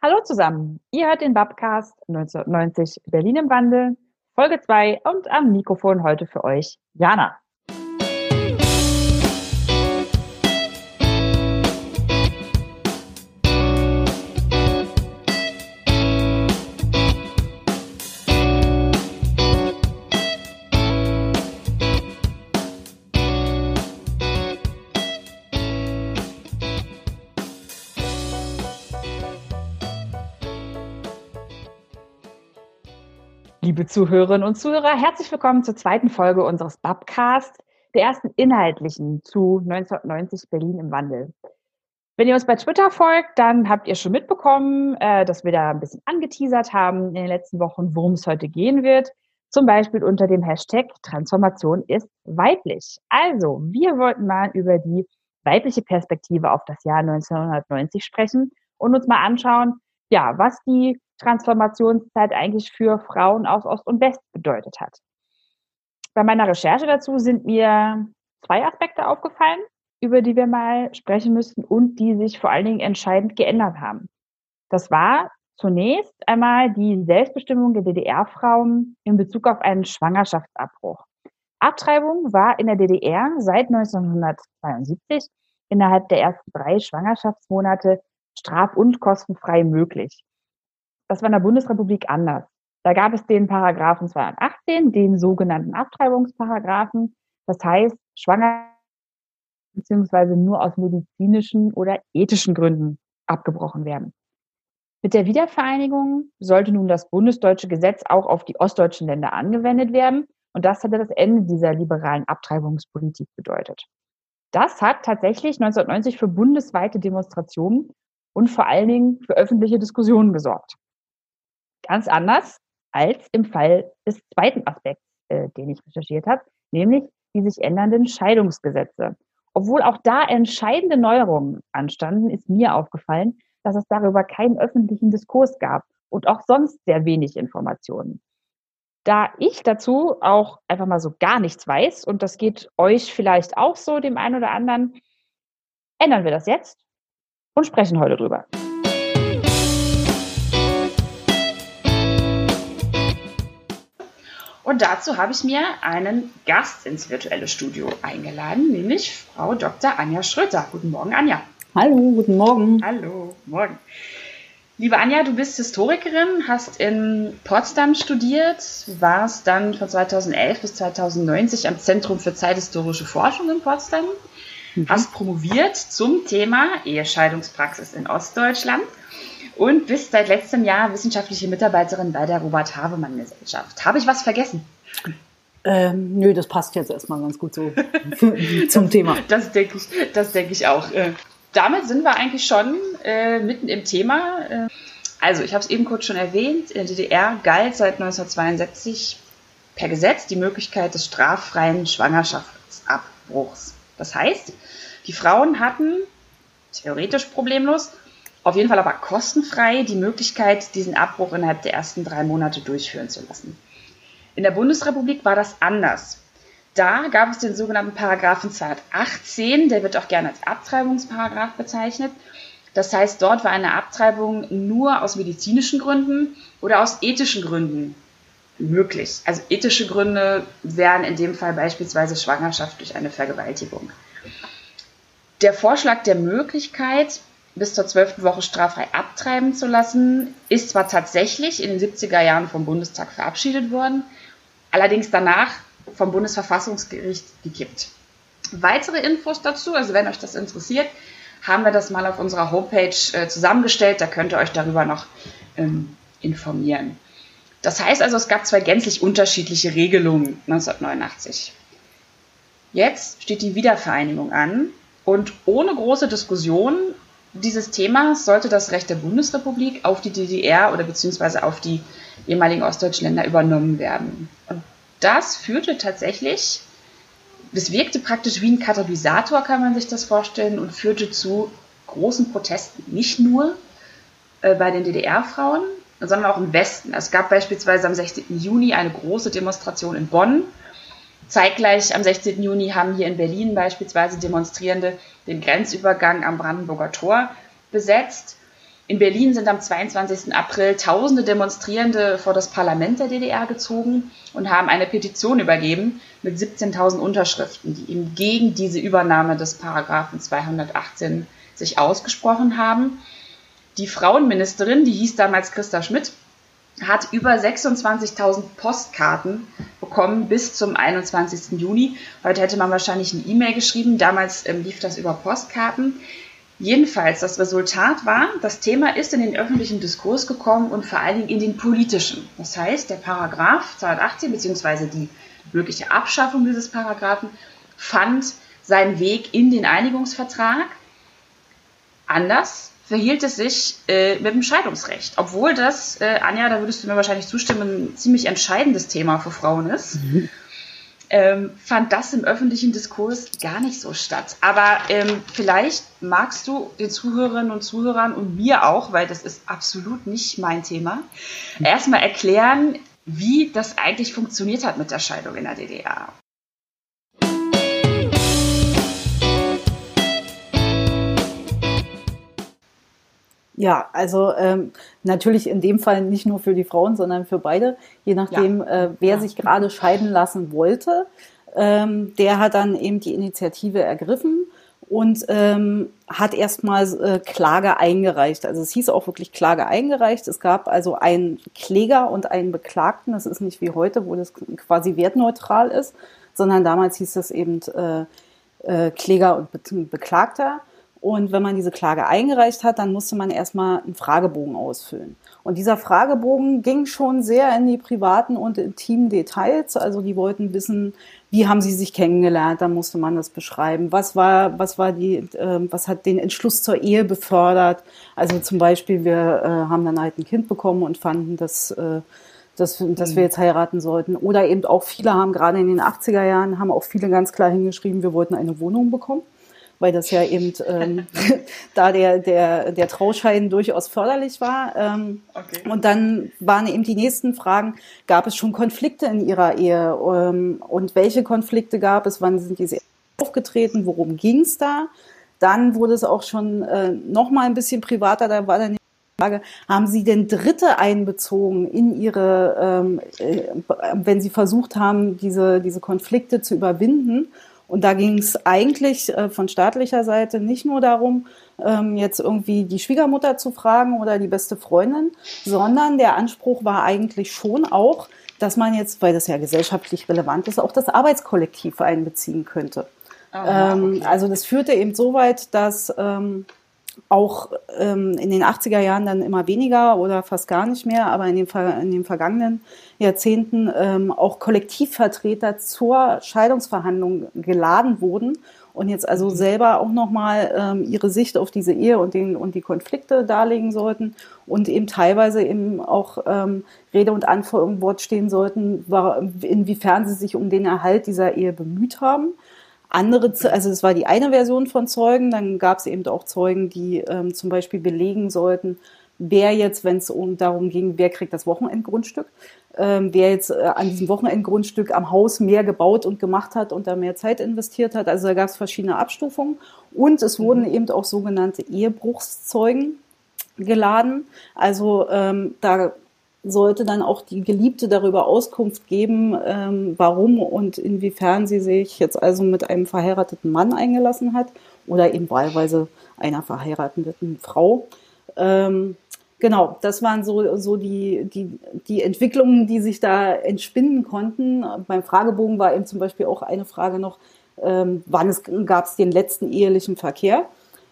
Hallo zusammen, ihr hört den Babcast 1990 Berlin im Wandel, Folge 2 und am Mikrofon heute für euch Jana. Liebe Zuhörerinnen und Zuhörer, herzlich willkommen zur zweiten Folge unseres Babcast, der ersten inhaltlichen zu 1990 Berlin im Wandel. Wenn ihr uns bei Twitter folgt, dann habt ihr schon mitbekommen, äh, dass wir da ein bisschen angeteasert haben in den letzten Wochen, worum es heute gehen wird. Zum Beispiel unter dem Hashtag Transformation ist weiblich. Also, wir wollten mal über die weibliche Perspektive auf das Jahr 1990 sprechen und uns mal anschauen, ja, was die Transformationszeit eigentlich für Frauen aus Ost und West bedeutet hat. Bei meiner Recherche dazu sind mir zwei Aspekte aufgefallen, über die wir mal sprechen müssten und die sich vor allen Dingen entscheidend geändert haben. Das war zunächst einmal die Selbstbestimmung der DDR-Frauen in Bezug auf einen Schwangerschaftsabbruch. Abtreibung war in der DDR seit 1972 innerhalb der ersten drei Schwangerschaftsmonate straf- und kostenfrei möglich. Das war in der Bundesrepublik anders. Da gab es den Paragraphen 218, den sogenannten Abtreibungsparagraphen. Das heißt, schwanger beziehungsweise nur aus medizinischen oder ethischen Gründen abgebrochen werden. Mit der Wiedervereinigung sollte nun das bundesdeutsche Gesetz auch auf die ostdeutschen Länder angewendet werden. Und das hatte das Ende dieser liberalen Abtreibungspolitik bedeutet. Das hat tatsächlich 1990 für bundesweite Demonstrationen und vor allen Dingen für öffentliche Diskussionen gesorgt. Ganz anders als im Fall des zweiten Aspekts, äh, den ich recherchiert habe, nämlich die sich ändernden Scheidungsgesetze. Obwohl auch da entscheidende Neuerungen anstanden, ist mir aufgefallen, dass es darüber keinen öffentlichen Diskurs gab und auch sonst sehr wenig Informationen. Da ich dazu auch einfach mal so gar nichts weiß, und das geht euch vielleicht auch so, dem einen oder anderen, ändern wir das jetzt und sprechen heute drüber. Und dazu habe ich mir einen Gast ins virtuelle Studio eingeladen, nämlich Frau Dr. Anja Schröter. Guten Morgen, Anja. Hallo, guten Morgen. Hallo, morgen. Liebe Anja, du bist Historikerin, hast in Potsdam studiert, warst dann von 2011 bis 2090 am Zentrum für zeithistorische Forschung in Potsdam, mhm. hast promoviert zum Thema Ehescheidungspraxis in Ostdeutschland und bist seit letztem Jahr wissenschaftliche Mitarbeiterin bei der Robert-Havemann-Gesellschaft. Habe ich was vergessen? Ähm, nö, das passt jetzt erstmal ganz gut so zum Thema. Das denke ich, das denke ich auch. Äh, damit sind wir eigentlich schon äh, mitten im Thema. Äh, also, ich habe es eben kurz schon erwähnt, in der DDR galt seit 1962 per Gesetz die Möglichkeit des straffreien Schwangerschaftsabbruchs. Das heißt, die Frauen hatten theoretisch problemlos auf jeden Fall aber kostenfrei die Möglichkeit, diesen Abbruch innerhalb der ersten drei Monate durchführen zu lassen. In der Bundesrepublik war das anders. Da gab es den sogenannten Paragraphen 218, der wird auch gerne als Abtreibungsparagraph bezeichnet. Das heißt, dort war eine Abtreibung nur aus medizinischen Gründen oder aus ethischen Gründen möglich. Also ethische Gründe wären in dem Fall beispielsweise Schwangerschaft durch eine Vergewaltigung. Der Vorschlag der Möglichkeit, bis zur zwölften Woche straffrei abtreiben zu lassen, ist zwar tatsächlich in den 70er Jahren vom Bundestag verabschiedet worden, allerdings danach vom Bundesverfassungsgericht gekippt. Weitere Infos dazu, also wenn euch das interessiert, haben wir das mal auf unserer Homepage äh, zusammengestellt, da könnt ihr euch darüber noch ähm, informieren. Das heißt also, es gab zwei gänzlich unterschiedliche Regelungen 1989. Jetzt steht die Wiedervereinigung an und ohne große Diskussion dieses Themas sollte das Recht der Bundesrepublik auf die DDR oder beziehungsweise auf die ehemaligen ostdeutschen Länder übernommen werden. Und das führte tatsächlich, das wirkte praktisch wie ein Katalysator, kann man sich das vorstellen, und führte zu großen Protesten. Nicht nur äh, bei den DDR-Frauen, sondern auch im Westen. Es gab beispielsweise am 16. Juni eine große Demonstration in Bonn. Zeitgleich am 16. Juni haben hier in Berlin beispielsweise Demonstrierende den Grenzübergang am Brandenburger Tor besetzt. In Berlin sind am 22. April tausende Demonstrierende vor das Parlament der DDR gezogen und haben eine Petition übergeben mit 17.000 Unterschriften, die eben gegen diese Übernahme des Paragraphen 218 sich ausgesprochen haben. Die Frauenministerin, die hieß damals Christa Schmidt, hat über 26.000 Postkarten bekommen bis zum 21. Juni. Heute hätte man wahrscheinlich eine E-Mail geschrieben. Damals ähm, lief das über Postkarten. Jedenfalls, das Resultat war, das Thema ist in den öffentlichen Diskurs gekommen und vor allen Dingen in den politischen. Das heißt, der Paragraph 218 bzw. die mögliche Abschaffung dieses Paragraphen fand seinen Weg in den Einigungsvertrag. Anders verhielt es sich äh, mit dem Scheidungsrecht, obwohl das, äh, Anja, da würdest du mir wahrscheinlich zustimmen, ein ziemlich entscheidendes Thema für Frauen ist. Mhm ähm, fand das im öffentlichen Diskurs gar nicht so statt. Aber ähm, vielleicht magst du den Zuhörerinnen und Zuhörern und mir auch, weil das ist absolut nicht mein Thema, erstmal erklären, wie das eigentlich funktioniert hat mit der Scheidung in der DDR. Ja, also ähm, natürlich in dem Fall nicht nur für die Frauen, sondern für beide, je nachdem, ja. äh, wer ja. sich gerade scheiden lassen wollte. Ähm, der hat dann eben die Initiative ergriffen und ähm, hat erstmal äh, Klage eingereicht. Also es hieß auch wirklich Klage eingereicht. Es gab also einen Kläger und einen Beklagten. Das ist nicht wie heute, wo das quasi wertneutral ist, sondern damals hieß das eben äh, äh, Kläger und Be Beklagter. Und wenn man diese Klage eingereicht hat, dann musste man erstmal einen Fragebogen ausfüllen. Und dieser Fragebogen ging schon sehr in die privaten und intimen Details. Also die wollten wissen, wie haben sie sich kennengelernt, da musste man das beschreiben. Was war, was war die, äh, was hat den Entschluss zur Ehe befördert? Also zum Beispiel, wir äh, haben dann halt ein Kind bekommen und fanden, dass, äh, dass, dass wir jetzt heiraten sollten. Oder eben auch viele haben gerade in den 80er Jahren, haben auch viele ganz klar hingeschrieben, wir wollten eine Wohnung bekommen weil das ja eben ähm, da der, der, der Trauschein durchaus förderlich war. Ähm, okay. Und dann waren eben die nächsten Fragen, gab es schon Konflikte in ihrer Ehe? Ähm, und welche Konflikte gab es? Wann sind diese aufgetreten? Worum ging es da? Dann wurde es auch schon äh, noch mal ein bisschen privater. Da war dann die Frage, haben Sie denn Dritte einbezogen in Ihre, ähm, äh, wenn Sie versucht haben, diese, diese Konflikte zu überwinden? Und da ging es eigentlich äh, von staatlicher Seite nicht nur darum, ähm, jetzt irgendwie die Schwiegermutter zu fragen oder die beste Freundin, sondern der Anspruch war eigentlich schon auch, dass man jetzt, weil das ja gesellschaftlich relevant ist, auch das Arbeitskollektiv einbeziehen könnte. Ähm, okay. Also das führte eben so weit, dass ähm, auch ähm, in den 80er Jahren dann immer weniger oder fast gar nicht mehr, aber in den, in den vergangenen Jahrzehnten ähm, auch Kollektivvertreter zur Scheidungsverhandlung geladen wurden und jetzt also mhm. selber auch nochmal ähm, ihre Sicht auf diese Ehe und, den, und die Konflikte darlegen sollten und eben teilweise eben auch ähm, Rede und Antwort im Wort stehen sollten, inwiefern sie sich um den Erhalt dieser Ehe bemüht haben. Andere, also es war die eine Version von Zeugen, dann gab es eben auch Zeugen, die ähm, zum Beispiel belegen sollten, wer jetzt, wenn es um darum ging, wer kriegt das Wochenendgrundstück, ähm, wer jetzt äh, an diesem Wochenendgrundstück am Haus mehr gebaut und gemacht hat und da mehr Zeit investiert hat. Also da gab es verschiedene Abstufungen und es wurden mhm. eben auch sogenannte Ehebruchszeugen geladen. Also ähm, da sollte dann auch die Geliebte darüber Auskunft geben, ähm, warum und inwiefern sie sich jetzt also mit einem verheirateten Mann eingelassen hat oder eben wahlweise einer verheirateten Frau. Ähm, genau, das waren so, so die, die, die Entwicklungen, die sich da entspinnen konnten. Beim Fragebogen war eben zum Beispiel auch eine Frage noch, ähm, wann gab es den letzten ehelichen Verkehr.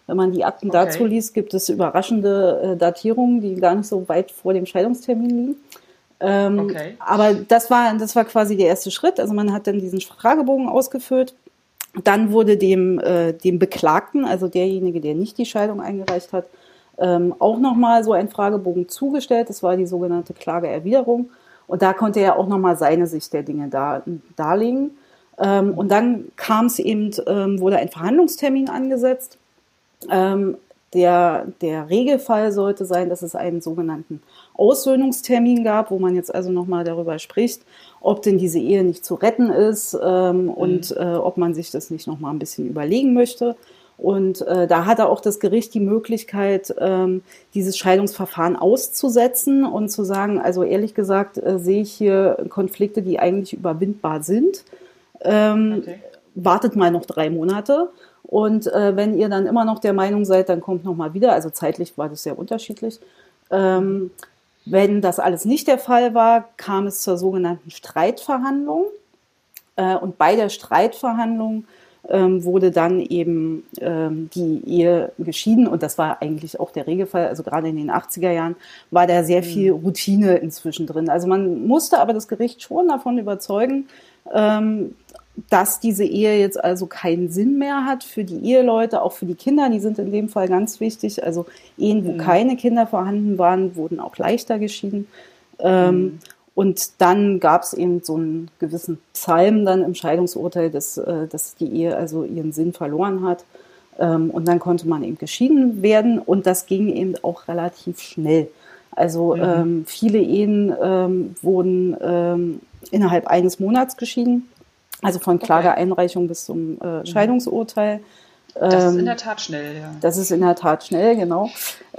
Wenn man die Akten okay. dazu liest, gibt es überraschende äh, Datierungen, die gar nicht so weit vor dem Scheidungstermin liegen. Ähm, okay. Aber das war, das war quasi der erste Schritt. Also man hat dann diesen Fragebogen ausgefüllt. Dann wurde dem, äh, dem Beklagten, also derjenige, der nicht die Scheidung eingereicht hat, ähm, auch nochmal so ein Fragebogen zugestellt. Das war die sogenannte Klageerwiderung. Und da konnte er auch nochmal seine Sicht der Dinge da, darlegen. Ähm, und dann kam es eben, ähm, wurde ein Verhandlungstermin angesetzt. Ähm, der, der Regelfall sollte sein, dass es einen sogenannten Aussöhnungstermin gab, wo man jetzt also nochmal darüber spricht, ob denn diese Ehe nicht zu retten ist ähm, mhm. und äh, ob man sich das nicht nochmal ein bisschen überlegen möchte. Und äh, da hatte auch das Gericht die Möglichkeit, ähm, dieses Scheidungsverfahren auszusetzen und zu sagen, also ehrlich gesagt äh, sehe ich hier Konflikte, die eigentlich überwindbar sind. Ähm, okay. Wartet mal noch drei Monate. Und äh, wenn ihr dann immer noch der Meinung seid, dann kommt noch mal wieder. Also zeitlich war das sehr unterschiedlich. Ähm, wenn das alles nicht der Fall war, kam es zur sogenannten Streitverhandlung. Äh, und bei der Streitverhandlung ähm, wurde dann eben ähm, die Ehe geschieden und das war eigentlich auch der Regelfall. Also gerade in den 80er Jahren war da sehr viel mhm. Routine inzwischen drin. Also man musste aber das Gericht schon davon überzeugen, ähm, dass diese Ehe jetzt also keinen Sinn mehr hat für die Eheleute, auch für die Kinder. Die sind in dem Fall ganz wichtig. Also Ehen, wo mhm. keine Kinder vorhanden waren, wurden auch leichter geschieden. Ähm, mhm. Und dann gab es eben so einen gewissen Psalm dann im Scheidungsurteil, dass, äh, dass die Ehe also ihren Sinn verloren hat. Ähm, und dann konnte man eben geschieden werden und das ging eben auch relativ schnell. Also mhm. ähm, viele Ehen ähm, wurden ähm, innerhalb eines Monats geschieden, also von Klageeinreichung okay. bis zum äh, mhm. Scheidungsurteil. Das ist in ähm, der Tat schnell, ja. Das ist in der Tat schnell, genau.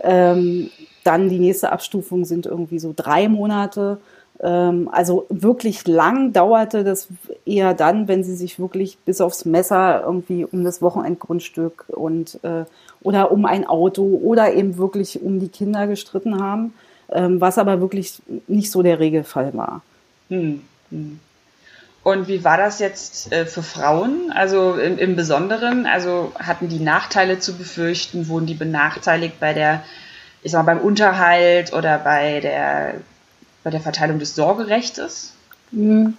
Ähm, dann die nächste Abstufung sind irgendwie so drei Monate. Ähm, also wirklich lang dauerte das eher dann, wenn sie sich wirklich bis aufs Messer irgendwie um das Wochenendgrundstück und äh, oder um ein Auto oder eben wirklich um die Kinder gestritten haben, ähm, was aber wirklich nicht so der Regelfall war. Hm, hm. Und wie war das jetzt äh, für Frauen? Also im, im, Besonderen, also hatten die Nachteile zu befürchten? Wurden die benachteiligt bei der, ich sag mal, beim Unterhalt oder bei der bei der Verteilung des Sorgerechtes? Hm.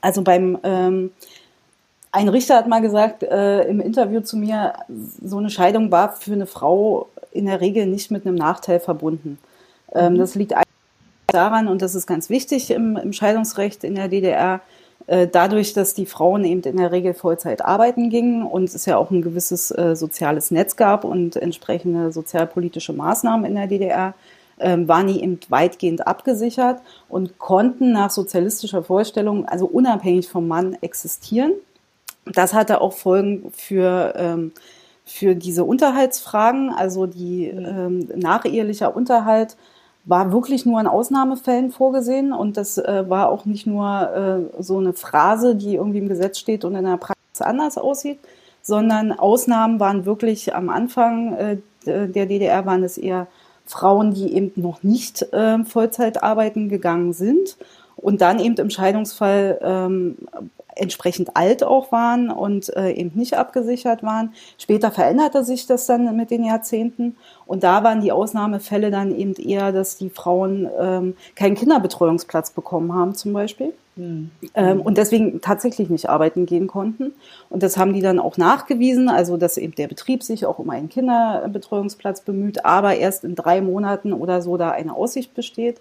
Also beim ähm, ein Richter hat mal gesagt äh, im Interview zu mir, so eine Scheidung war für eine Frau in der Regel nicht mit einem Nachteil verbunden. Ähm, mhm. Das liegt daran, und das ist ganz wichtig im, im Scheidungsrecht in der DDR, dadurch, dass die Frauen eben in der Regel Vollzeit arbeiten gingen und es ja auch ein gewisses äh, soziales Netz gab und entsprechende sozialpolitische Maßnahmen in der DDR, ähm, waren die eben weitgehend abgesichert und konnten nach sozialistischer Vorstellung, also unabhängig vom Mann, existieren. Das hatte auch Folgen für, ähm, für diese Unterhaltsfragen, also die ähm, nachehelicher Unterhalt war wirklich nur in Ausnahmefällen vorgesehen und das äh, war auch nicht nur äh, so eine Phrase, die irgendwie im Gesetz steht und in der Praxis anders aussieht, sondern Ausnahmen waren wirklich am Anfang äh, der DDR waren es eher Frauen, die eben noch nicht äh, Vollzeit arbeiten gegangen sind und dann eben im Scheidungsfall ähm, entsprechend alt auch waren und äh, eben nicht abgesichert waren. Später veränderte sich das dann mit den Jahrzehnten und da waren die Ausnahmefälle dann eben eher, dass die Frauen ähm, keinen Kinderbetreuungsplatz bekommen haben zum Beispiel mhm. ähm, und deswegen tatsächlich nicht arbeiten gehen konnten. Und das haben die dann auch nachgewiesen, also dass eben der Betrieb sich auch um einen Kinderbetreuungsplatz bemüht, aber erst in drei Monaten oder so da eine Aussicht besteht.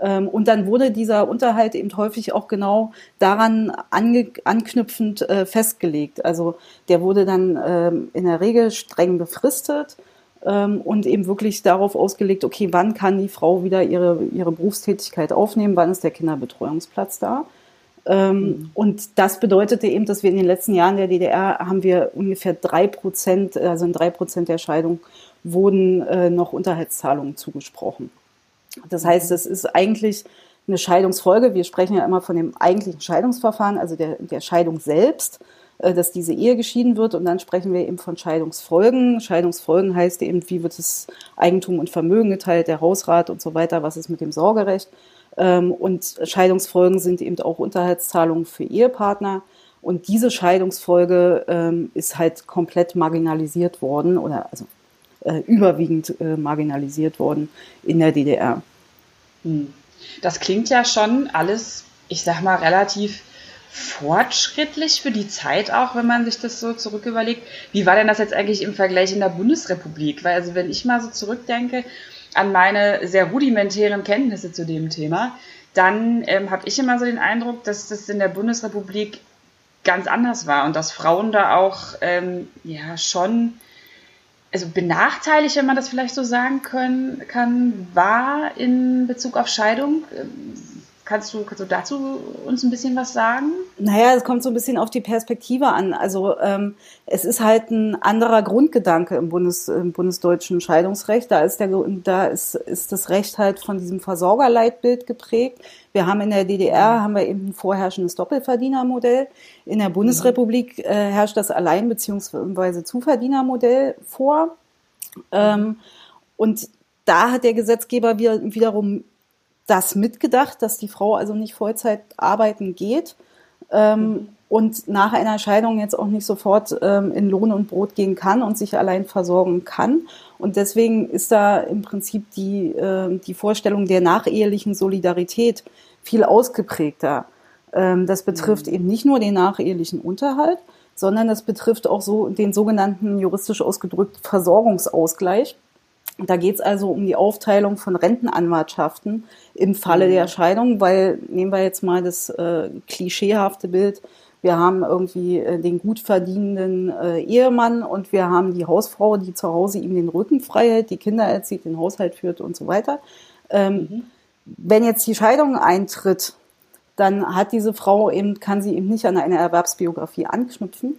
Ähm, und dann wurde dieser Unterhalt eben häufig auch genau daran anknüpfend äh, festgelegt. Also der wurde dann ähm, in der Regel streng befristet ähm, und eben wirklich darauf ausgelegt, okay, wann kann die Frau wieder ihre, ihre Berufstätigkeit aufnehmen, wann ist der Kinderbetreuungsplatz da. Ähm, mhm. Und das bedeutete eben, dass wir in den letzten Jahren der DDR haben wir ungefähr drei Prozent, also in drei Prozent der Scheidung wurden äh, noch Unterhaltszahlungen zugesprochen. Das heißt, es ist eigentlich eine Scheidungsfolge. Wir sprechen ja immer von dem eigentlichen Scheidungsverfahren, also der, der Scheidung selbst, äh, dass diese Ehe geschieden wird. Und dann sprechen wir eben von Scheidungsfolgen. Scheidungsfolgen heißt eben, wie wird das Eigentum und Vermögen geteilt, der Hausrat und so weiter, was ist mit dem Sorgerecht. Ähm, und Scheidungsfolgen sind eben auch Unterhaltszahlungen für Ehepartner. Und diese Scheidungsfolge ähm, ist halt komplett marginalisiert worden oder also äh, überwiegend äh, marginalisiert worden in der DDR. Hm. Das klingt ja schon alles, ich sag mal, relativ fortschrittlich für die Zeit auch, wenn man sich das so zurück überlegt. Wie war denn das jetzt eigentlich im Vergleich in der Bundesrepublik? Weil also wenn ich mal so zurückdenke an meine sehr rudimentären Kenntnisse zu dem Thema, dann ähm, habe ich immer so den Eindruck, dass das in der Bundesrepublik ganz anders war und dass Frauen da auch ähm, ja schon also benachteiligt, wenn man das vielleicht so sagen können, kann, war in Bezug auf Scheidung. Kannst du, kannst du dazu uns ein bisschen was sagen? Naja, es kommt so ein bisschen auf die Perspektive an. Also ähm, es ist halt ein anderer Grundgedanke im, Bundes, im bundesdeutschen Scheidungsrecht. Da ist, der, da ist, ist das Recht halt von diesem Versorgerleitbild geprägt. Wir haben in der DDR haben wir eben ein vorherrschendes Doppelverdienermodell. In der Bundesrepublik äh, herrscht das Allein- bzw. Zuverdienermodell vor. Ähm, und da hat der Gesetzgeber wiederum das mitgedacht, dass die Frau also nicht Vollzeit arbeiten geht ähm, mhm. und nach einer Scheidung jetzt auch nicht sofort ähm, in Lohn und Brot gehen kann und sich allein versorgen kann. Und deswegen ist da im Prinzip die, äh, die Vorstellung der nachehelichen Solidarität viel ausgeprägter. Ähm, das betrifft mhm. eben nicht nur den nachehelichen Unterhalt, sondern das betrifft auch so den sogenannten juristisch ausgedrückt Versorgungsausgleich. Da geht es also um die Aufteilung von Rentenanwartschaften im Falle mhm. der Scheidung, weil nehmen wir jetzt mal das äh, klischeehafte Bild, wir haben irgendwie äh, den gut verdienenden äh, Ehemann und wir haben die Hausfrau, die zu Hause ihm den Rücken frei hält, die Kinder erzieht, den Haushalt führt und so weiter. Ähm, mhm. Wenn jetzt die Scheidung eintritt, dann hat diese Frau eben, kann sie eben nicht an eine Erwerbsbiografie anknüpfen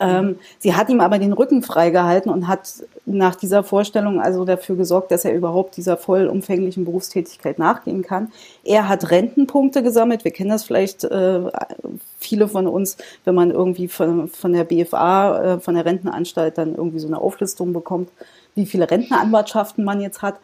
ähm, sie hat ihm aber den Rücken freigehalten und hat nach dieser Vorstellung also dafür gesorgt, dass er überhaupt dieser vollumfänglichen Berufstätigkeit nachgehen kann. Er hat Rentenpunkte gesammelt. Wir kennen das vielleicht äh, viele von uns, wenn man irgendwie von, von der BFA, äh, von der Rentenanstalt dann irgendwie so eine Auflistung bekommt, wie viele Rentenanwartschaften man jetzt hat.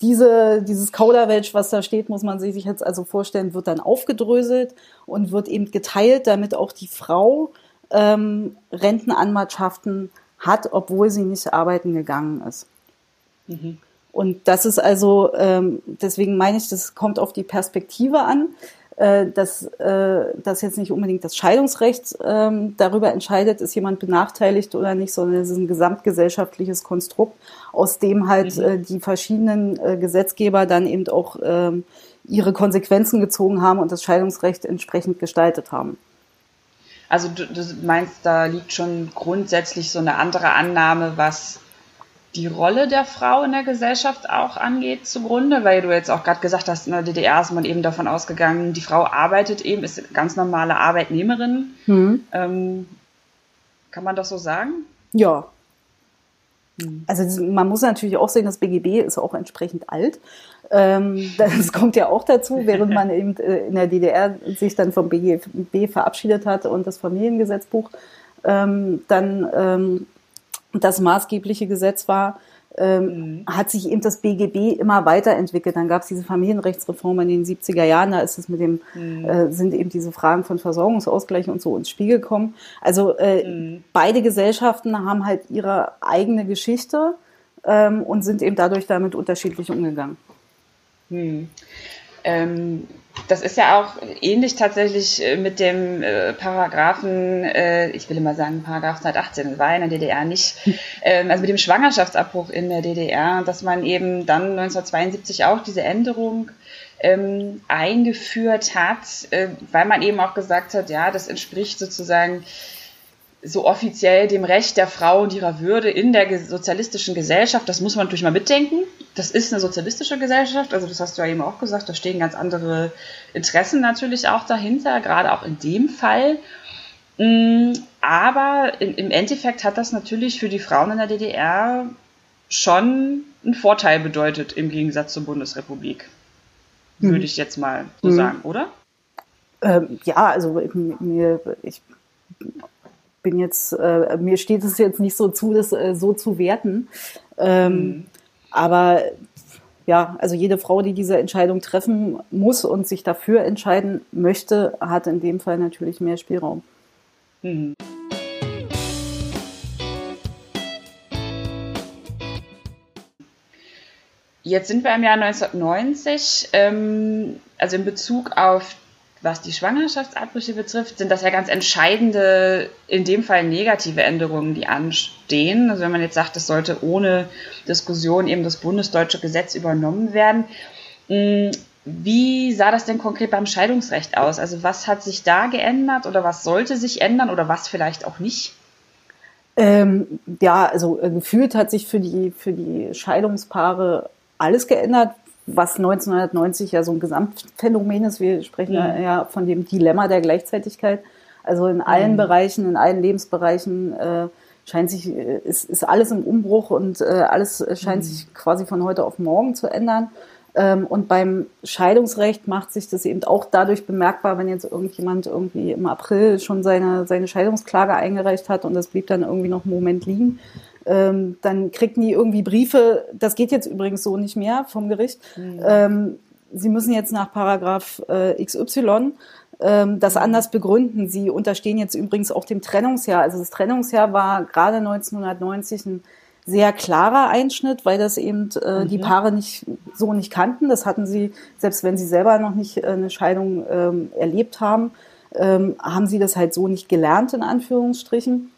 Diese, dieses Kauderwelsch, was da steht, muss man sich jetzt also vorstellen, wird dann aufgedröselt und wird eben geteilt, damit auch die Frau ähm, Rentenanwartschaften hat, obwohl sie nicht arbeiten gegangen ist. Mhm. Und das ist also, ähm, deswegen meine ich, das kommt auf die Perspektive an, äh, dass, äh, dass jetzt nicht unbedingt das Scheidungsrecht ähm, darüber entscheidet, ist jemand benachteiligt oder nicht, sondern es ist ein gesamtgesellschaftliches Konstrukt, aus dem halt mhm. äh, die verschiedenen äh, Gesetzgeber dann eben auch ähm, ihre Konsequenzen gezogen haben und das Scheidungsrecht entsprechend gestaltet haben. Also du, du meinst, da liegt schon grundsätzlich so eine andere Annahme, was die Rolle der Frau in der Gesellschaft auch angeht zugrunde, weil du jetzt auch gerade gesagt hast, in der DDR ist man eben davon ausgegangen, die Frau arbeitet eben, ist ganz normale Arbeitnehmerin. Mhm. Ähm, kann man das so sagen? Ja, hm. Also man muss natürlich auch sehen, das BGB ist auch entsprechend alt. Ähm, das kommt ja auch dazu, während man eben äh, in der DDR sich dann vom BGB verabschiedet hat und das Familiengesetzbuch ähm, dann ähm, das maßgebliche Gesetz war, ähm, mhm. hat sich eben das BGB immer weiterentwickelt. Dann gab es diese Familienrechtsreform in den 70er Jahren, da ist es mit dem, mhm. äh, sind eben diese Fragen von Versorgungsausgleich und so ins Spiel gekommen. Also äh, mhm. beide Gesellschaften haben halt ihre eigene Geschichte ähm, und sind eben dadurch damit unterschiedlich umgegangen. Mhm. Ähm, das ist ja auch ähnlich tatsächlich äh, mit dem äh, Paragraphen, äh, ich will immer sagen Paragraph 118, war in der DDR nicht, ähm, also mit dem Schwangerschaftsabbruch in der DDR, dass man eben dann 1972 auch diese Änderung ähm, eingeführt hat, äh, weil man eben auch gesagt hat, ja, das entspricht sozusagen so offiziell dem Recht der Frau und ihrer Würde in der sozialistischen Gesellschaft. Das muss man natürlich mal mitdenken. Das ist eine sozialistische Gesellschaft, also das hast du ja eben auch gesagt, da stehen ganz andere Interessen natürlich auch dahinter, gerade auch in dem Fall. Mm, aber im Endeffekt hat das natürlich für die Frauen in der DDR schon einen Vorteil bedeutet im Gegensatz zur Bundesrepublik. Würde mhm. ich jetzt mal so mhm. sagen, oder? Ähm, ja, also mir, ich bin jetzt, äh, mir steht es jetzt nicht so zu, das äh, so zu werten. Ähm, mhm. Aber ja, also jede Frau, die diese Entscheidung treffen muss und sich dafür entscheiden möchte, hat in dem Fall natürlich mehr Spielraum. Mhm. Jetzt sind wir im Jahr 1990. Ähm, also in Bezug auf was die Schwangerschaftsabbrüche betrifft, sind das ja ganz entscheidende, in dem Fall negative Änderungen, die anstehen. Also wenn man jetzt sagt, es sollte ohne Diskussion eben das bundesdeutsche Gesetz übernommen werden. Hm, wie sah das denn konkret beim Scheidungsrecht aus? Also was hat sich da geändert oder was sollte sich ändern oder was vielleicht auch nicht? Ähm, ja, also äh, gefühlt hat sich für die, für die Scheidungspaare alles geändert, was 1990 ja so ein Gesamtphänomen ist. Wir sprechen ja, ja von dem Dilemma der Gleichzeitigkeit. Also in allen mhm. Bereichen, in allen Lebensbereichen äh, scheint sich, äh, ist, ist alles im Umbruch und äh, alles scheint mhm. sich quasi von heute auf morgen zu ändern. Ähm, und beim Scheidungsrecht macht sich das eben auch dadurch bemerkbar, wenn jetzt irgendjemand irgendwie im April schon seine, seine Scheidungsklage eingereicht hat und das blieb dann irgendwie noch einen Moment liegen. Ähm, dann kriegen die irgendwie Briefe, das geht jetzt übrigens so nicht mehr vom Gericht. Mhm. Ähm, sie müssen jetzt nach Paragraph äh, XY ähm, das anders begründen. Sie unterstehen jetzt übrigens auch dem Trennungsjahr. Also das Trennungsjahr war gerade 1990 ein sehr klarer Einschnitt, weil das eben äh, mhm. die Paare nicht so nicht kannten. Das hatten sie, selbst wenn sie selber noch nicht äh, eine Scheidung ähm, erlebt haben, ähm, haben sie das halt so nicht gelernt, in Anführungsstrichen.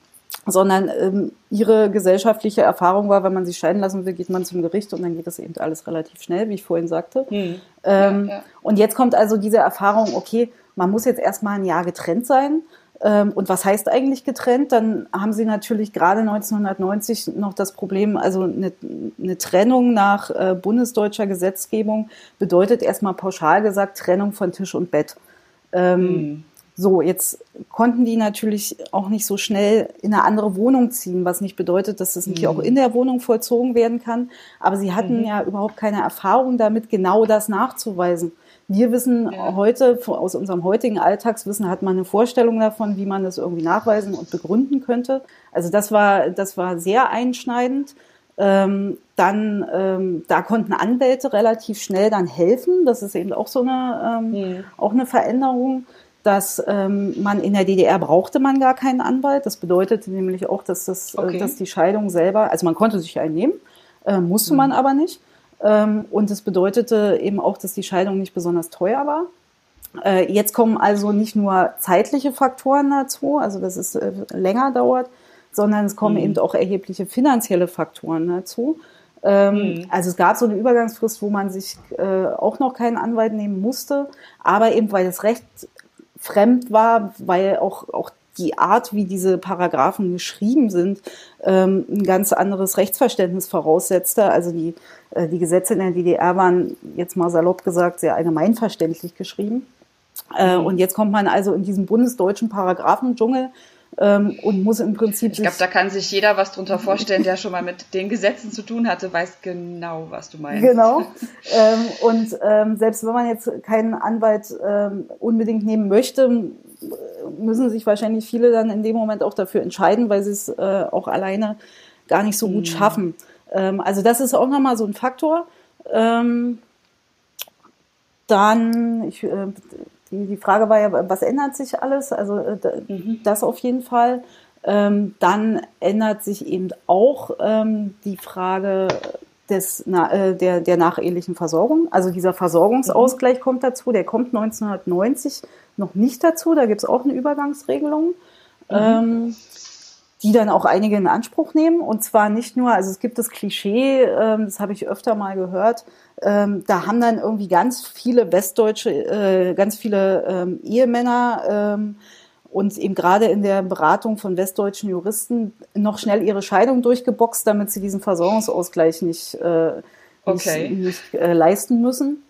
Sondern ähm, ihre gesellschaftliche Erfahrung war, wenn man sich scheiden lassen will, geht man zum Gericht und dann geht das eben alles relativ schnell, wie ich vorhin sagte. Mhm. Ähm, ja, ja. Und jetzt kommt also diese Erfahrung, okay, man muss jetzt erstmal ein Jahr getrennt sein ähm, und was heißt eigentlich getrennt? Dann haben sie natürlich gerade 1990 noch das Problem, also eine, eine Trennung nach äh, bundesdeutscher Gesetzgebung bedeutet erstmal pauschal gesagt Trennung von Tisch und Bett. Mhm. So, jetzt konnten die natürlich auch nicht so schnell in eine andere Wohnung ziehen, was nicht bedeutet, dass das nicht mhm. auch in der Wohnung vollzogen werden kann. Aber sie hatten mhm. ja überhaupt keine Erfahrung damit, genau das nachzuweisen. Wir wissen ja. heute, aus unserem heutigen Alltagswissen hat man eine Vorstellung davon, wie man das irgendwie nachweisen und begründen könnte. Also das war, das war sehr einschneidend. Ähm, dann, ähm, da konnten Anwälte relativ schnell dann helfen. Das ist eben auch so eine, ähm, mhm. auch eine Veränderung, dass ähm, man in der DDR brauchte man gar keinen Anwalt. Das bedeutete nämlich auch, dass das, äh, okay. äh, dass die Scheidung selber, also man konnte sich einen nehmen, äh, musste mhm. man aber nicht. Ähm, und es bedeutete eben auch, dass die Scheidung nicht besonders teuer war. Äh, jetzt kommen also nicht nur zeitliche Faktoren dazu, also dass es äh, länger dauert, sondern es kommen mhm. eben auch erhebliche finanzielle Faktoren dazu. Ähm, mhm. Also es gab so eine Übergangsfrist, wo man sich äh, auch noch keinen Anwalt nehmen musste, aber eben weil das Recht fremd war, weil auch, auch die Art, wie diese Paragraphen geschrieben sind, ähm, ein ganz anderes Rechtsverständnis voraussetzte. Also die, äh, die Gesetze in der DDR waren, jetzt mal salopp gesagt, sehr allgemeinverständlich geschrieben. Äh, mhm. Und jetzt kommt man also in diesen bundesdeutschen Paragraphendschungel ähm, und muss im Prinzip. Ich glaube, da kann sich jeder was drunter vorstellen, der schon mal mit den Gesetzen zu tun hatte, weiß genau, was du meinst. Genau. Ähm, und ähm, selbst wenn man jetzt keinen Anwalt ähm, unbedingt nehmen möchte, müssen sich wahrscheinlich viele dann in dem Moment auch dafür entscheiden, weil sie es äh, auch alleine gar nicht so gut mhm. schaffen. Ähm, also das ist auch nochmal so ein Faktor. Ähm, dann, ich, äh, die, Frage war ja, was ändert sich alles? Also äh, mhm. das auf jeden Fall. Ähm, dann ändert sich eben auch ähm, die Frage des, äh, der, der nachehelichen Versorgung. Also dieser Versorgungsausgleich mhm. kommt dazu, der kommt 1990 noch nicht dazu. Da gibt es auch eine Übergangsregelung, mhm. ähm, die dann auch einige in Anspruch nehmen. Und zwar nicht nur, also es gibt das Klischee, das habe ich öfter mal gehört, ähm, da haben dann irgendwie ganz viele westdeutsche, äh, ganz viele ähm, Ehemänner ähm, und eben gerade in der Beratung von westdeutschen Juristen noch schnell ihre Scheidung durchgeboxt, damit sie diesen Versorgungsausgleich nicht, äh, okay. nicht, nicht äh, leisten müssen.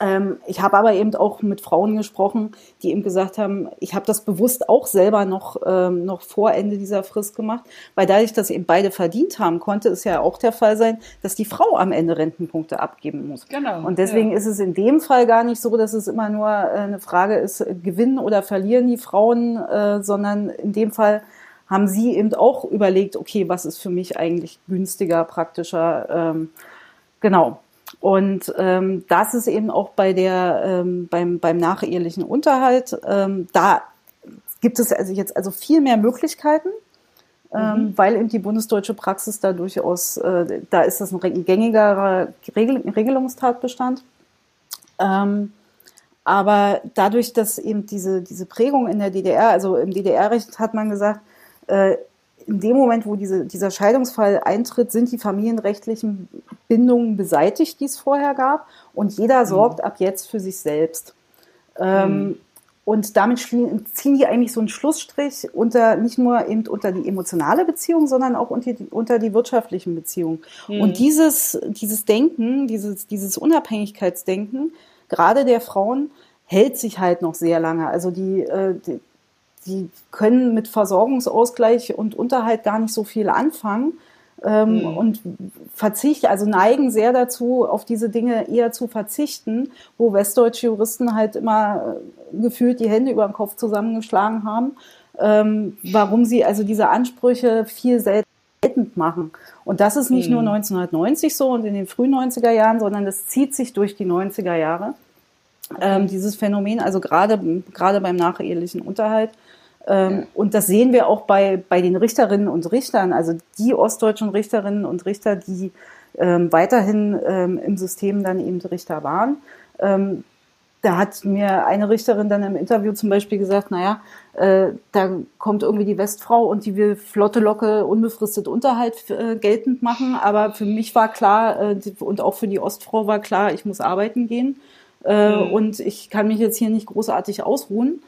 Ähm, ich habe aber eben auch mit Frauen gesprochen, die eben gesagt haben, ich habe das bewusst auch selber noch, ähm, noch vor Ende dieser Frist gemacht, weil dadurch, dass eben beide verdient haben, konnte es ja auch der Fall sein, dass die Frau am Ende Rentenpunkte abgeben muss. Genau. Und deswegen ja. ist es in dem Fall gar nicht so, dass es immer nur äh, eine Frage ist, gewinnen oder verlieren die Frauen, äh, sondern in dem Fall haben sie eben auch überlegt, okay, was ist für mich eigentlich günstiger, praktischer, ähm, genau. Und ähm, das ist eben auch bei der ähm, beim beim nachehelichen Unterhalt. Ähm, da gibt es also jetzt also viel mehr Möglichkeiten, ähm, mhm. weil eben die bundesdeutsche Praxis da durchaus äh, da ist das ein gängigerer Regel Regelungstatbestand. Ähm, aber dadurch, dass eben diese diese Prägung in der DDR, also im DDR-Recht hat man gesagt, äh, in dem Moment, wo diese, dieser Scheidungsfall eintritt, sind die familienrechtlichen Bindungen beseitigt, die es vorher gab. Und jeder mhm. sorgt mhm. ab jetzt für sich selbst. Ähm, und damit ziehen die eigentlich so einen Schlussstrich unter nicht nur eben unter die emotionale Beziehung, sondern auch unter die, unter die wirtschaftlichen Beziehungen. Mhm. Und dieses, dieses Denken, dieses, dieses Unabhängigkeitsdenken, gerade der Frauen, hält sich halt noch sehr lange. Also die, äh, die, die können mit Versorgungsausgleich und Unterhalt gar nicht so viel anfangen ähm, mhm. und verzichten, also neigen sehr dazu, auf diese Dinge eher zu verzichten, wo westdeutsche Juristen halt immer äh, gefühlt die Hände über den Kopf zusammengeschlagen haben, ähm, warum sie also diese Ansprüche viel selten machen. Und das ist nicht mhm. nur 1990 so und in den frühen 90er Jahren, sondern das zieht sich durch die 90er Jahre. Ähm, dieses Phänomen, also gerade, gerade beim nachehelichen Unterhalt, ähm, und das sehen wir auch bei, bei den Richterinnen und Richtern, also die ostdeutschen Richterinnen und Richter, die ähm, weiterhin ähm, im System dann eben Richter waren. Ähm, da hat mir eine Richterin dann im Interview zum Beispiel gesagt, naja, äh, da kommt irgendwie die Westfrau und die will flotte Locke unbefristet Unterhalt äh, geltend machen. Aber für mich war klar äh, und auch für die Ostfrau war klar, ich muss arbeiten gehen äh, mhm. und ich kann mich jetzt hier nicht großartig ausruhen.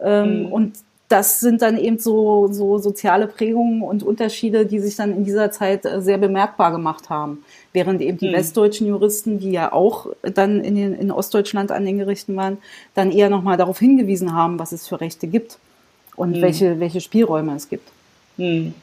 Ähm, mhm. Und das sind dann eben so, so soziale Prägungen und Unterschiede, die sich dann in dieser Zeit äh, sehr bemerkbar gemacht haben. Während eben die mhm. westdeutschen Juristen, die ja auch dann in, den, in Ostdeutschland an den Gerichten waren, dann eher nochmal darauf hingewiesen haben, was es für Rechte gibt und mhm. welche, welche Spielräume es gibt. Mhm.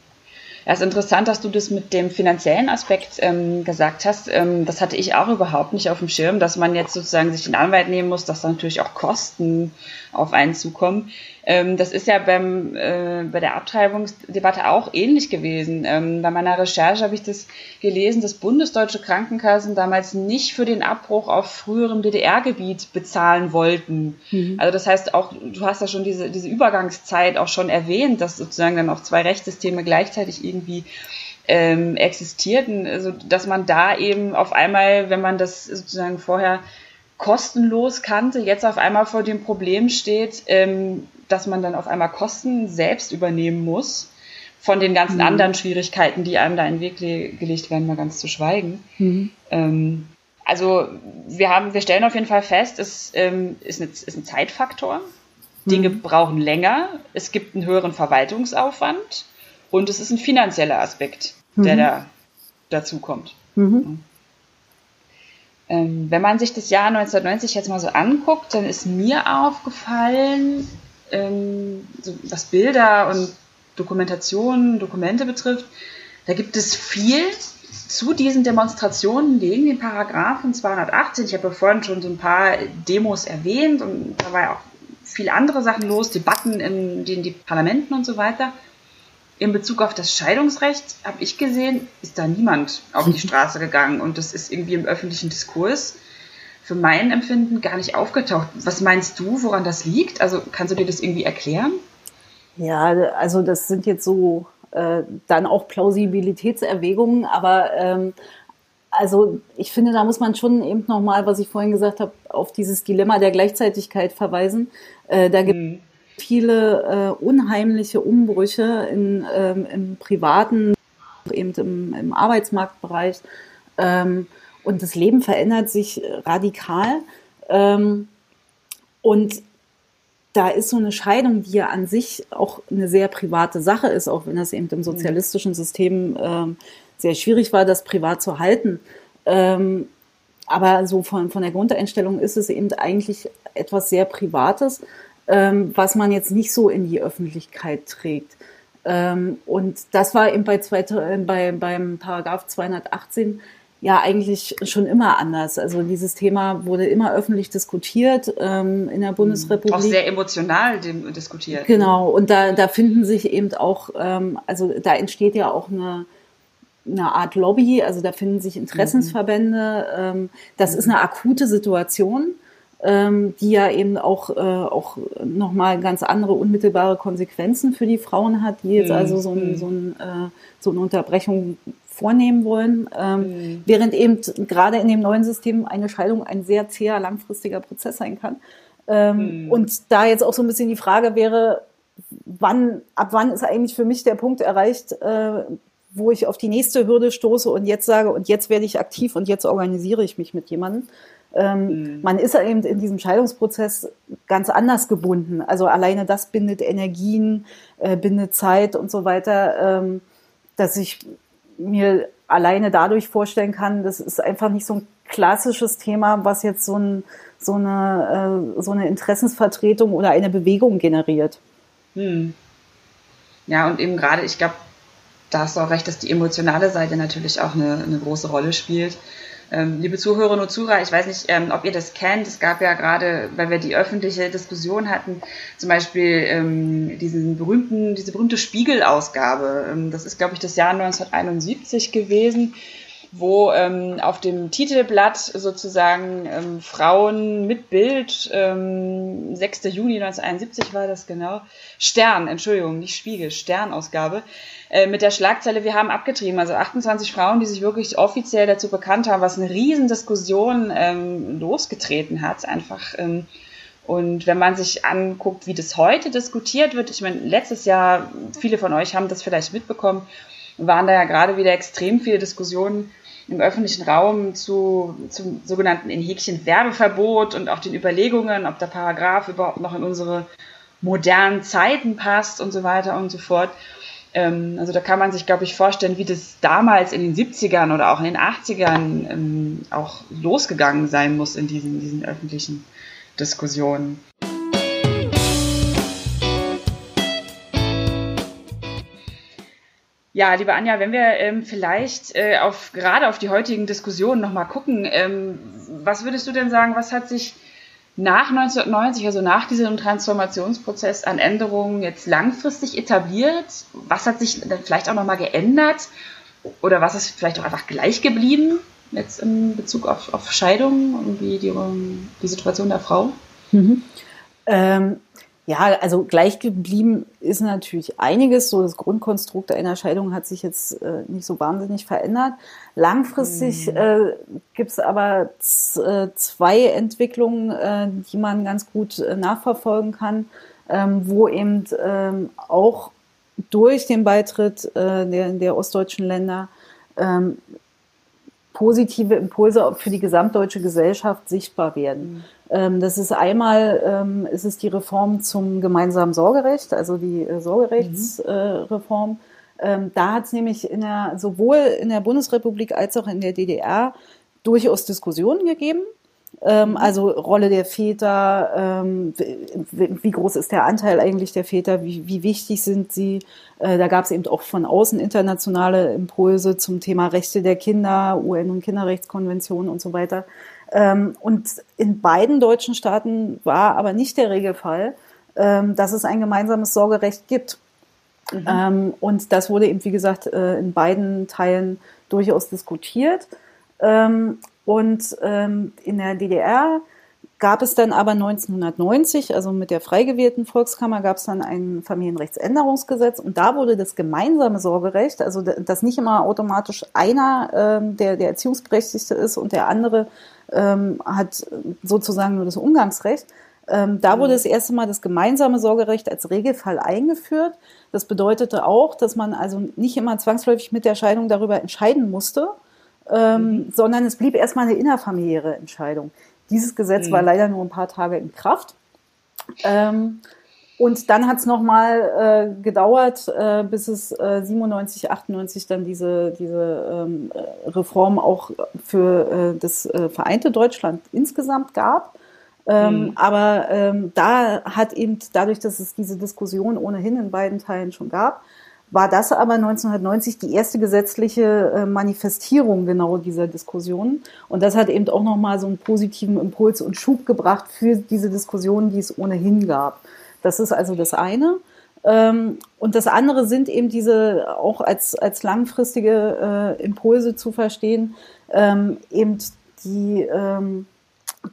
Ja, es ist interessant, dass du das mit dem finanziellen Aspekt ähm, gesagt hast. Ähm, das hatte ich auch überhaupt nicht auf dem Schirm, dass man jetzt sozusagen sich den Anwalt nehmen muss, dass da natürlich auch Kosten auf einen zukommen. Ähm, das ist ja beim, äh, bei der Abtreibungsdebatte auch ähnlich gewesen. Ähm, bei meiner Recherche habe ich das gelesen, dass bundesdeutsche Krankenkassen damals nicht für den Abbruch auf früherem DDR-Gebiet bezahlen wollten. Mhm. Also das heißt auch, du hast ja schon diese, diese Übergangszeit auch schon erwähnt, dass sozusagen dann auch zwei Rechtssysteme gleichzeitig irgendwie ähm, existierten, also dass man da eben auf einmal, wenn man das sozusagen vorher kostenlos kannte, jetzt auf einmal vor dem Problem steht, ähm, dass man dann auf einmal Kosten selbst übernehmen muss, von den ganzen mhm. anderen Schwierigkeiten, die einem da in den Weg gelegt werden, mal ganz zu schweigen. Mhm. Ähm, also wir haben, wir stellen auf jeden Fall fest, es ähm, ist, eine, ist, ein Zeitfaktor. Dinge mhm. brauchen länger, es gibt einen höheren Verwaltungsaufwand und es ist ein finanzieller Aspekt, der mhm. da dazu kommt. Mhm. Ähm, wenn man sich das Jahr 1990 jetzt mal so anguckt, dann ist mir aufgefallen, ähm, so was Bilder und Dokumentationen, Dokumente betrifft, da gibt es viel zu diesen Demonstrationen gegen den Paragraphen 218. Ich habe ja vorhin schon so ein paar Demos erwähnt und da war ja auch viele andere Sachen los, Debatten in den die Parlamenten und so weiter. In Bezug auf das Scheidungsrecht habe ich gesehen, ist da niemand auf die Straße gegangen und das ist irgendwie im öffentlichen Diskurs für mein Empfinden gar nicht aufgetaucht. Was meinst du, woran das liegt? Also kannst du dir das irgendwie erklären? Ja, also das sind jetzt so äh, dann auch Plausibilitätserwägungen, aber ähm, also ich finde, da muss man schon eben nochmal, was ich vorhin gesagt habe, auf dieses Dilemma der Gleichzeitigkeit verweisen. Äh, da gibt mhm. viele äh, unheimliche Umbrüche in, ähm, im privaten, eben im, im Arbeitsmarktbereich. Ähm, und das Leben verändert sich äh, radikal. Ähm, und da ist so eine Scheidung, die ja an sich auch eine sehr private Sache ist, auch wenn das eben im sozialistischen System ähm, sehr schwierig war, das privat zu halten. Ähm, aber so von, von der Grundeinstellung ist es eben eigentlich etwas sehr Privates, ähm, was man jetzt nicht so in die Öffentlichkeit trägt. Ähm, und das war eben bei, zwei, äh, bei beim Paragraph 218 ja eigentlich schon immer anders. Also dieses Thema wurde immer öffentlich diskutiert ähm, in der mhm. Bundesrepublik. Auch sehr emotional diskutiert. Genau, und da, da finden sich eben auch, ähm, also da entsteht ja auch eine, eine Art Lobby, also da finden sich Interessensverbände. Ähm, das ist eine akute Situation. Ähm, die ja eben auch, äh, auch nochmal ganz andere unmittelbare Konsequenzen für die Frauen hat, die jetzt mhm. also so, ein, so, ein, äh, so eine Unterbrechung vornehmen wollen, ähm, mhm. während eben gerade in dem neuen System eine Scheidung ein sehr zäher, langfristiger Prozess sein kann. Ähm, mhm. Und da jetzt auch so ein bisschen die Frage wäre, wann, ab wann ist eigentlich für mich der Punkt erreicht, äh, wo ich auf die nächste Hürde stoße und jetzt sage, und jetzt werde ich aktiv und jetzt organisiere ich mich mit jemandem. Ähm, mhm. Man ist ja eben in diesem Scheidungsprozess ganz anders gebunden. Also alleine das bindet Energien, äh, bindet Zeit und so weiter, ähm, dass ich mir alleine dadurch vorstellen kann, das ist einfach nicht so ein klassisches Thema, was jetzt so, ein, so, eine, äh, so eine Interessensvertretung oder eine Bewegung generiert. Hm. Ja, und eben gerade, ich glaube, da hast du auch recht, dass die emotionale Seite natürlich auch eine, eine große Rolle spielt. Ähm, liebe Zuhörerinnen und Zuhörer, ich weiß nicht, ähm, ob ihr das kennt. Es gab ja gerade, weil wir die öffentliche Diskussion hatten, zum Beispiel ähm, diesen berühmten, diese berühmte Spiegelausgabe. Das ist, glaube ich, das Jahr 1971 gewesen wo ähm, auf dem Titelblatt sozusagen ähm, Frauen mit Bild, ähm, 6. Juni 1971 war das genau, Stern, Entschuldigung, nicht Spiegel, Sternausgabe, äh, mit der Schlagzeile, wir haben abgetrieben, also 28 Frauen, die sich wirklich offiziell dazu bekannt haben, was eine Riesendiskussion ähm, losgetreten hat, einfach. Ähm, und wenn man sich anguckt, wie das heute diskutiert wird, ich meine, letztes Jahr, viele von euch haben das vielleicht mitbekommen, waren da ja gerade wieder extrem viele Diskussionen im öffentlichen Raum zu, zum sogenannten in Häkchen Werbeverbot und auch den Überlegungen, ob der Paragraph überhaupt noch in unsere modernen Zeiten passt und so weiter und so fort. Ähm, also da kann man sich, glaube ich, vorstellen, wie das damals in den 70ern oder auch in den 80ern ähm, auch losgegangen sein muss in diesen, diesen öffentlichen Diskussionen. Ja, liebe Anja, wenn wir ähm, vielleicht äh, auf, gerade auf die heutigen Diskussionen nochmal gucken, ähm, was würdest du denn sagen, was hat sich nach 1990, also nach diesem Transformationsprozess an Änderungen jetzt langfristig etabliert? Was hat sich dann vielleicht auch nochmal geändert? Oder was ist vielleicht auch einfach gleich geblieben jetzt in Bezug auf, auf Scheidung und wie die, die Situation der Frau? Mhm. Ähm, ja, also gleich geblieben ist natürlich einiges. So das Grundkonstrukt einer Scheidung hat sich jetzt äh, nicht so wahnsinnig verändert. Langfristig mhm. äh, gibt es aber äh, zwei Entwicklungen, äh, die man ganz gut äh, nachverfolgen kann, ähm, wo eben ähm, auch durch den Beitritt der, der ostdeutschen Länder ähm, positive Impulse für die gesamtdeutsche Gesellschaft sichtbar werden. Mhm. Ähm, das ist einmal, ähm, ist es die Reform zum gemeinsamen Sorgerecht, also die äh, Sorgerechtsreform. Mhm. Ähm, da hat es nämlich in der, sowohl in der Bundesrepublik als auch in der DDR durchaus Diskussionen gegeben. Mhm. also Rolle der Väter, wie groß ist der Anteil eigentlich der Väter, wie, wie wichtig sind sie. Äh, da gab es eben auch von außen internationale Impulse zum Thema Rechte der Kinder, UN- und Kinderrechtskonventionen und so weiter. Ähm, und in beiden deutschen Staaten war aber nicht der Regelfall, ähm, dass es ein gemeinsames Sorgerecht gibt. Mhm. Ähm, und das wurde eben, wie gesagt, äh, in beiden Teilen durchaus diskutiert. und in der DDR gab es dann aber 1990, also mit der frei gewählten Volkskammer, gab es dann ein Familienrechtsänderungsgesetz und da wurde das gemeinsame Sorgerecht, also dass nicht immer automatisch einer der, der Erziehungsberechtigte ist und der andere ähm, hat sozusagen nur das Umgangsrecht. Ähm, da wurde das erste Mal das gemeinsame Sorgerecht als Regelfall eingeführt. Das bedeutete auch, dass man also nicht immer zwangsläufig mit der Scheidung darüber entscheiden musste, ähm, mhm. sondern es blieb erstmal eine innerfamiliäre Entscheidung. Dieses Gesetz mhm. war leider nur ein paar Tage in Kraft. Ähm, und dann hat es nochmal äh, gedauert, äh, bis es äh, 97, 98 dann diese, diese ähm, Reform auch für äh, das äh, vereinte Deutschland insgesamt gab. Ähm, mhm. Aber ähm, da hat eben dadurch, dass es diese Diskussion ohnehin in beiden Teilen schon gab, war das aber 1990 die erste gesetzliche äh, Manifestierung genau dieser Diskussion. Und das hat eben auch nochmal so einen positiven Impuls und Schub gebracht für diese Diskussionen, die es ohnehin gab. Das ist also das eine. Ähm, und das andere sind eben diese auch als, als langfristige äh, Impulse zu verstehen, ähm, eben die, ähm,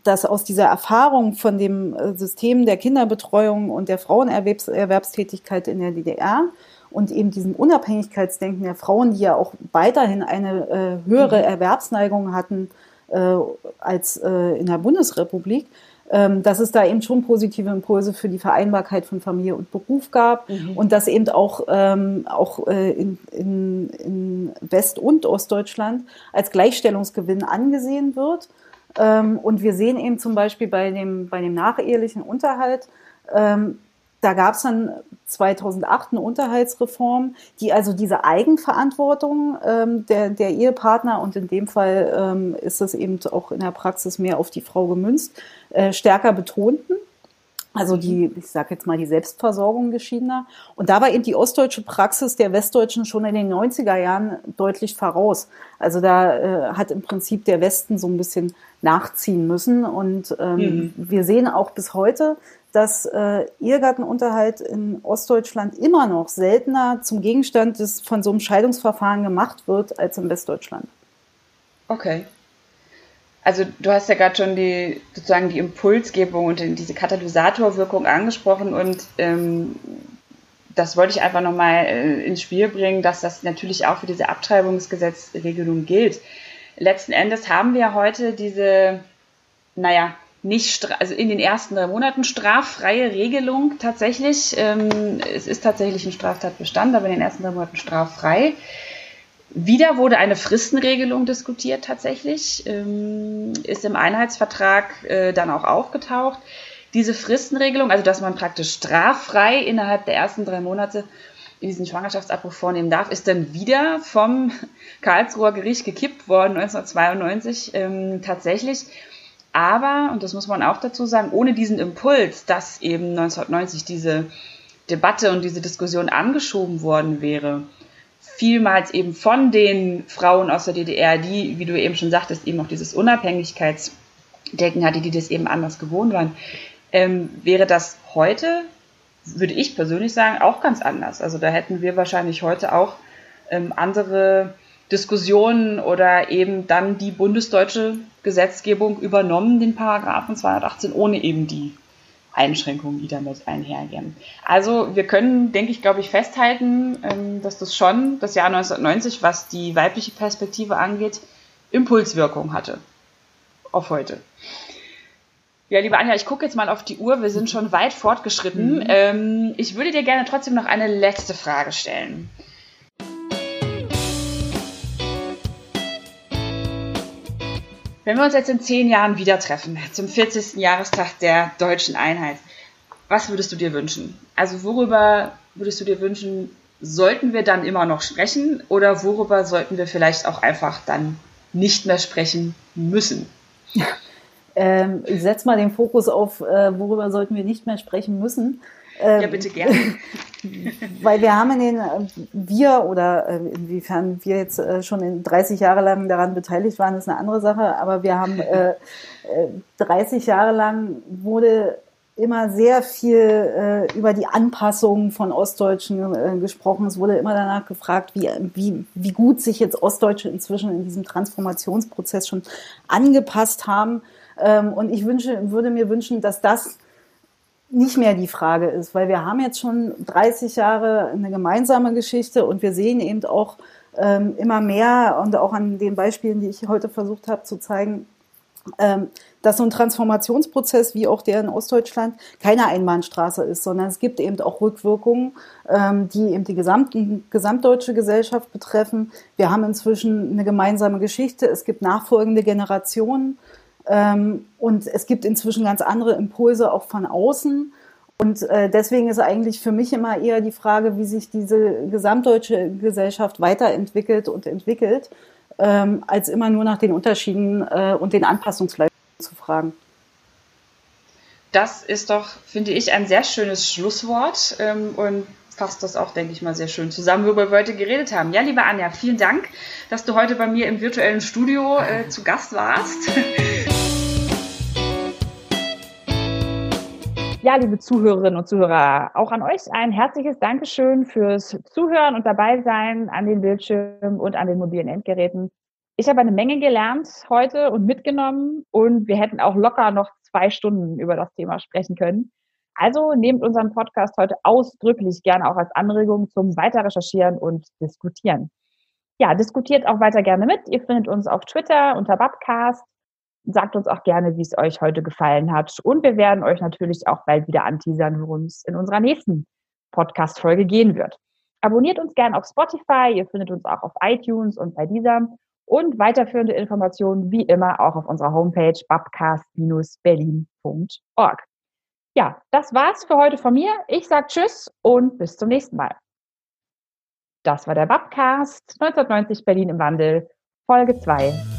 dass aus dieser Erfahrung von dem äh, System der Kinderbetreuung und der Frauenerwerbstätigkeit in der DDR und eben diesem Unabhängigkeitsdenken der Frauen, die ja auch weiterhin eine äh, höhere mhm. Erwerbsneigung hatten äh, als äh, in der Bundesrepublik, dass es da eben schon positive Impulse für die Vereinbarkeit von Familie und Beruf gab mhm. und dass eben auch, ähm, auch äh, in, in, in West- und Ostdeutschland als Gleichstellungsgewinn angesehen wird. Ähm, und wir sehen eben zum Beispiel bei dem, bei dem nachehelichen Unterhalt, ähm, da gab es dann 2008 eine Unterhaltsreform, die also diese Eigenverantwortung ähm, der, der Ehepartner, und in dem Fall ähm, ist das eben auch in der Praxis mehr auf die Frau gemünzt, äh, stärker betonten. Also die, ich sage jetzt mal, die Selbstversorgung geschiedener. Und da war eben die ostdeutsche Praxis der Westdeutschen schon in den 90er Jahren deutlich voraus. Also da äh, hat im Prinzip der Westen so ein bisschen nachziehen müssen. Und ähm, mhm. wir sehen auch bis heute, dass äh, Ehegattenunterhalt in Ostdeutschland immer noch seltener zum Gegenstand des, von so einem Scheidungsverfahren gemacht wird als in Westdeutschland. Okay. Also du hast ja gerade schon die sozusagen die Impulsgebung und diese Katalysatorwirkung angesprochen und ähm, das wollte ich einfach nochmal äh, ins Spiel bringen, dass das natürlich auch für diese Abtreibungsgesetzregelung gilt. Letzten Endes haben wir heute diese, naja, nicht, also in den ersten drei Monaten straffreie Regelung tatsächlich. Ähm, es ist tatsächlich ein Straftatbestand, aber in den ersten drei Monaten straffrei. Wieder wurde eine Fristenregelung diskutiert tatsächlich, ähm, ist im Einheitsvertrag äh, dann auch aufgetaucht. Diese Fristenregelung, also dass man praktisch straffrei innerhalb der ersten drei Monate diesen Schwangerschaftsabbruch vornehmen darf, ist dann wieder vom Karlsruher Gericht gekippt worden 1992 ähm, tatsächlich. Aber, und das muss man auch dazu sagen, ohne diesen Impuls, dass eben 1990 diese Debatte und diese Diskussion angeschoben worden wäre, vielmals eben von den Frauen aus der DDR, die, wie du eben schon sagtest, eben auch dieses Unabhängigkeitsdenken hatte, die das eben anders gewohnt waren, ähm, wäre das heute, würde ich persönlich sagen, auch ganz anders. Also da hätten wir wahrscheinlich heute auch ähm, andere Diskussionen oder eben dann die bundesdeutsche Gesetzgebung übernommen, den Paragraphen 218, ohne eben die Einschränkungen, die damit einhergehen. Also wir können, denke ich, glaube ich, festhalten, ähm, dass das schon das Jahr 1990, was die weibliche Perspektive angeht, Impulswirkung hatte auf heute. Ja, liebe Anja, ich gucke jetzt mal auf die Uhr. Wir sind schon weit fortgeschritten. Mhm. Ähm, ich würde dir gerne trotzdem noch eine letzte Frage stellen. Wenn wir uns jetzt in zehn Jahren wieder treffen, zum 40. Jahrestag der deutschen Einheit, was würdest du dir wünschen? Also worüber würdest du dir wünschen, sollten wir dann immer noch sprechen oder worüber sollten wir vielleicht auch einfach dann nicht mehr sprechen müssen? Ähm, ich setze mal den Fokus auf, äh, worüber sollten wir nicht mehr sprechen müssen. Ähm, ja, bitte gerne. weil wir haben in den, wir oder äh, inwiefern wir jetzt äh, schon in 30 Jahre lang daran beteiligt waren, ist eine andere Sache, aber wir haben äh, 30 äh, Jahre lang wurde immer sehr viel äh, über die Anpassung von Ostdeutschen äh, gesprochen. Es wurde immer danach gefragt, wie, wie, wie gut sich jetzt Ostdeutsche inzwischen in diesem Transformationsprozess schon angepasst haben. Ähm, und ich wünsche, würde mir wünschen, dass das nicht mehr die Frage ist, weil wir haben jetzt schon 30 Jahre eine gemeinsame Geschichte und wir sehen eben auch ähm, immer mehr und auch an den Beispielen, die ich heute versucht habe zu zeigen, ähm, dass so ein Transformationsprozess wie auch der in Ostdeutschland keine Einbahnstraße ist, sondern es gibt eben auch Rückwirkungen, ähm, die eben die gesamten, gesamtdeutsche Gesellschaft betreffen. Wir haben inzwischen eine gemeinsame Geschichte, es gibt nachfolgende Generationen und es gibt inzwischen ganz andere Impulse auch von außen. Und äh, deswegen ist eigentlich für mich immer eher die Frage, wie sich diese gesamtdeutsche Gesellschaft weiterentwickelt und entwickelt, ähm, als immer nur nach den Unterschieden äh, und den Anpassungsleistungen zu fragen. Das ist doch, finde ich, ein sehr schönes Schlusswort ähm, und fasst das auch, denke ich mal, sehr schön zusammen, worüber wir heute geredet haben. Ja, liebe Anja, vielen Dank, dass du heute bei mir im virtuellen Studio äh, zu Gast warst. Ja, liebe Zuhörerinnen und Zuhörer, auch an euch ein herzliches Dankeschön fürs Zuhören und dabei sein an den Bildschirmen und an den mobilen Endgeräten. Ich habe eine Menge gelernt heute und mitgenommen und wir hätten auch locker noch zwei Stunden über das Thema sprechen können. Also nehmt unseren Podcast heute ausdrücklich gerne auch als Anregung zum Weiter recherchieren und diskutieren. Ja, diskutiert auch weiter gerne mit. Ihr findet uns auf Twitter unter Babcast sagt uns auch gerne, wie es euch heute gefallen hat. Und wir werden euch natürlich auch bald wieder anteasern, worum es in unserer nächsten Podcast-Folge gehen wird. Abonniert uns gerne auf Spotify, ihr findet uns auch auf iTunes und bei dieser. Und weiterführende Informationen wie immer auch auf unserer Homepage babcast-berlin.org. Ja, das war's für heute von mir. Ich sage Tschüss und bis zum nächsten Mal. Das war der Babcast 1990 Berlin im Wandel, Folge 2.